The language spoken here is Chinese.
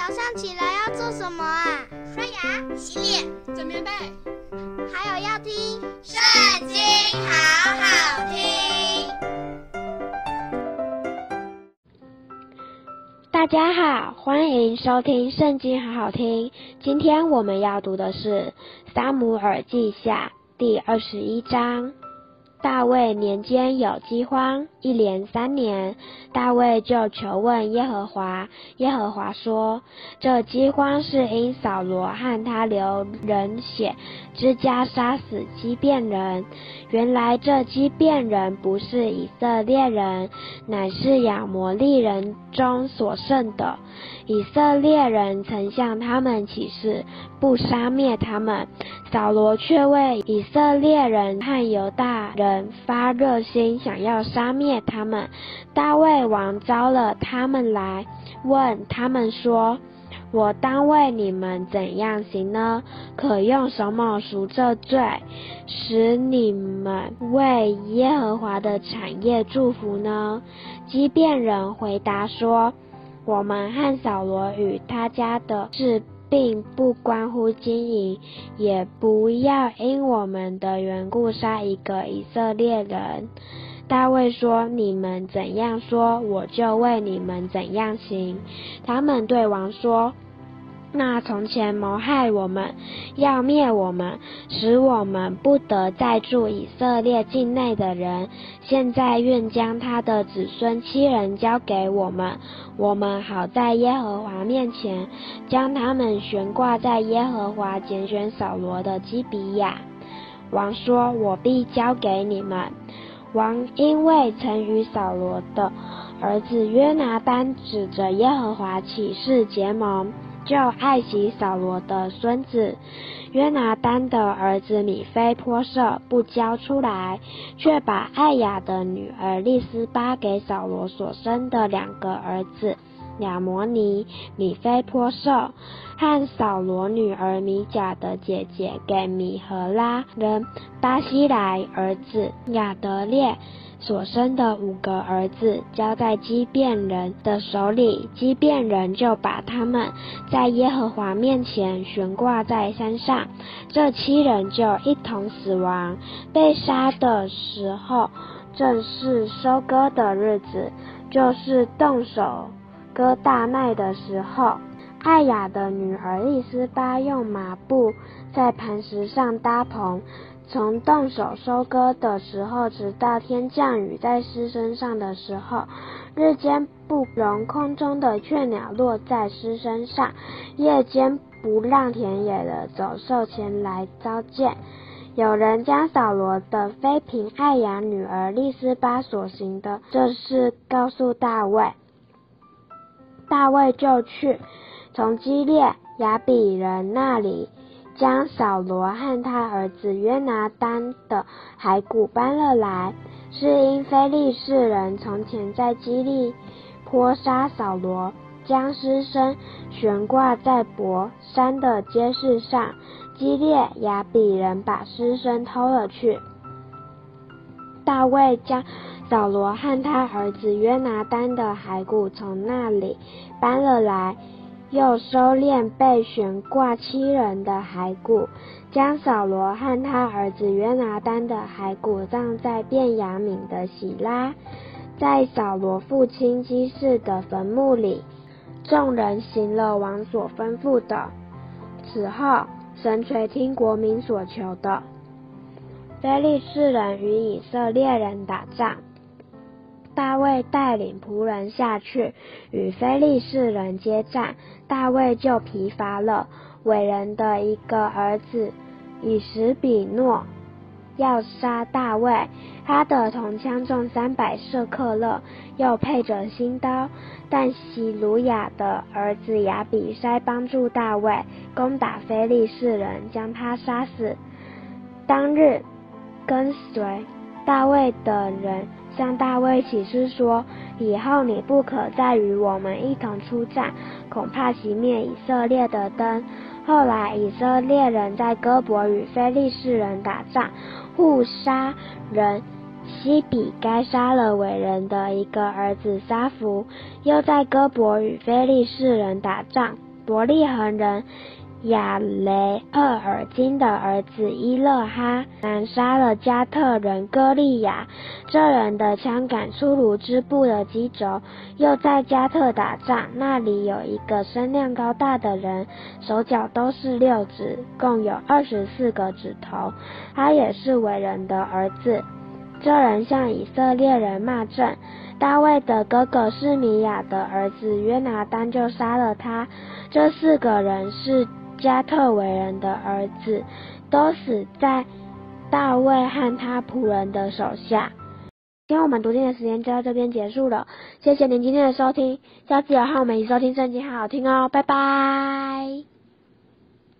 早上起来要做什么啊？刷牙、洗脸、整棉被，还有要听《圣经》，好好听。大家好，欢迎收听《圣经》，好好听。今天我们要读的是《撒母耳记下》第二十一章。大卫年间有饥荒，一连三年，大卫就求问耶和华。耶和华说：“这饥荒是因扫罗和他流人血之家杀死畸变人。原来这畸变人不是以色列人，乃是亚摩利人中所剩的。以色列人曾向他们起誓，不杀灭他们。扫罗却为以色列人和犹大人。”发热心，想要杀灭他们。大卫王召了他们来，问他们说：“我当为你们怎样行呢？可用什么赎这罪，使你们为耶和华的产业祝福呢？”基遍人回答说：“我们和扫罗与他家的是。”并不关乎经营，也不要因我们的缘故杀一个以色列人。大卫说：“你们怎样说，我就为你们怎样行。”他们对王说。那从前谋害我们，要灭我们，使我们不得再住以色列境内的人，现在愿将他的子孙七人交给我们，我们好在耶和华面前将他们悬挂在耶和华拣选扫罗的基比亚。王说：“我必交给你们。”王因为曾与扫罗的儿子约拿单指着耶和华起誓结盟。就爱惜扫罗的孙子约拿丹的儿子米非波设不交出来，却把艾雅的女儿利斯巴给扫罗所生的两个儿子。亚摩尼、米非波设和扫罗女儿米甲的姐姐给米荷拉人巴西莱儿子亚得列。所生的五个儿子交在基变人的手里，基变人就把他们在耶和华面前悬挂在山上。这七人就一同死亡。被杀的时候，正是收割的日子，就是动手割大麦的时候。艾雅的女儿利斯巴用麻布在磐石上搭棚。从动手收割的时候，直到天降雨在狮身上的时候，日间不容空中的雀鸟落在狮身上，夜间不让田野的走兽前来糟践。有人将扫罗的妃嫔艾雅女儿利斯巴所行的这事告诉大卫，大卫就去，从基列雅比人那里。将扫罗和他儿子约拿单的骸骨搬了来，是因非利士人从前在基利波杀扫罗，将尸身悬挂在伯山的街市上。基列雅比人把尸身偷了去。大卫将扫罗和他儿子约拿单的骸骨从那里搬了来。又收敛被悬挂七人的骸骨，将扫罗和他儿子约拿单的骸骨葬在便雅悯的喜拉，在扫罗父亲基士的坟墓里。众人行了王所吩咐的。此后，神垂听国民所求的。非利士人与以色列人打仗。大卫带领仆人下去与非利士人接战，大卫就疲乏了。伟人的一个儿子以实比诺要杀大卫，他的铜枪重三百舍克勒，又配着新刀。但洗鲁雅的儿子亚比筛帮助大卫攻打非利士人，将他杀死。当日跟随大卫的人。向大卫起誓说：“以后你不可再与我们一同出战，恐怕熄灭以色列的灯。”后来以色列人在哥伯与非利士人打仗，户筛人西比该杀了伟人的一个儿子沙弗。又在哥伯与非利士人打仗，伯利恒人。亚雷厄尔金的儿子伊勒哈南杀了加特人歌利亚，这人的枪杆粗如织布的机轴。又在加特打仗，那里有一个身量高大的人，手脚都是六指，共有二十四个指头。他也是伟人的儿子。这人向以色列人骂阵，大卫的哥哥是米亚的儿子约拿单就杀了他。这四个人是。加特伟人的儿子都死在大卫和他仆人的手下。今天我们读经的时间就到这边结束了，谢谢您今天的收听，下次有和我们一起收听圣经，好好听哦，拜拜。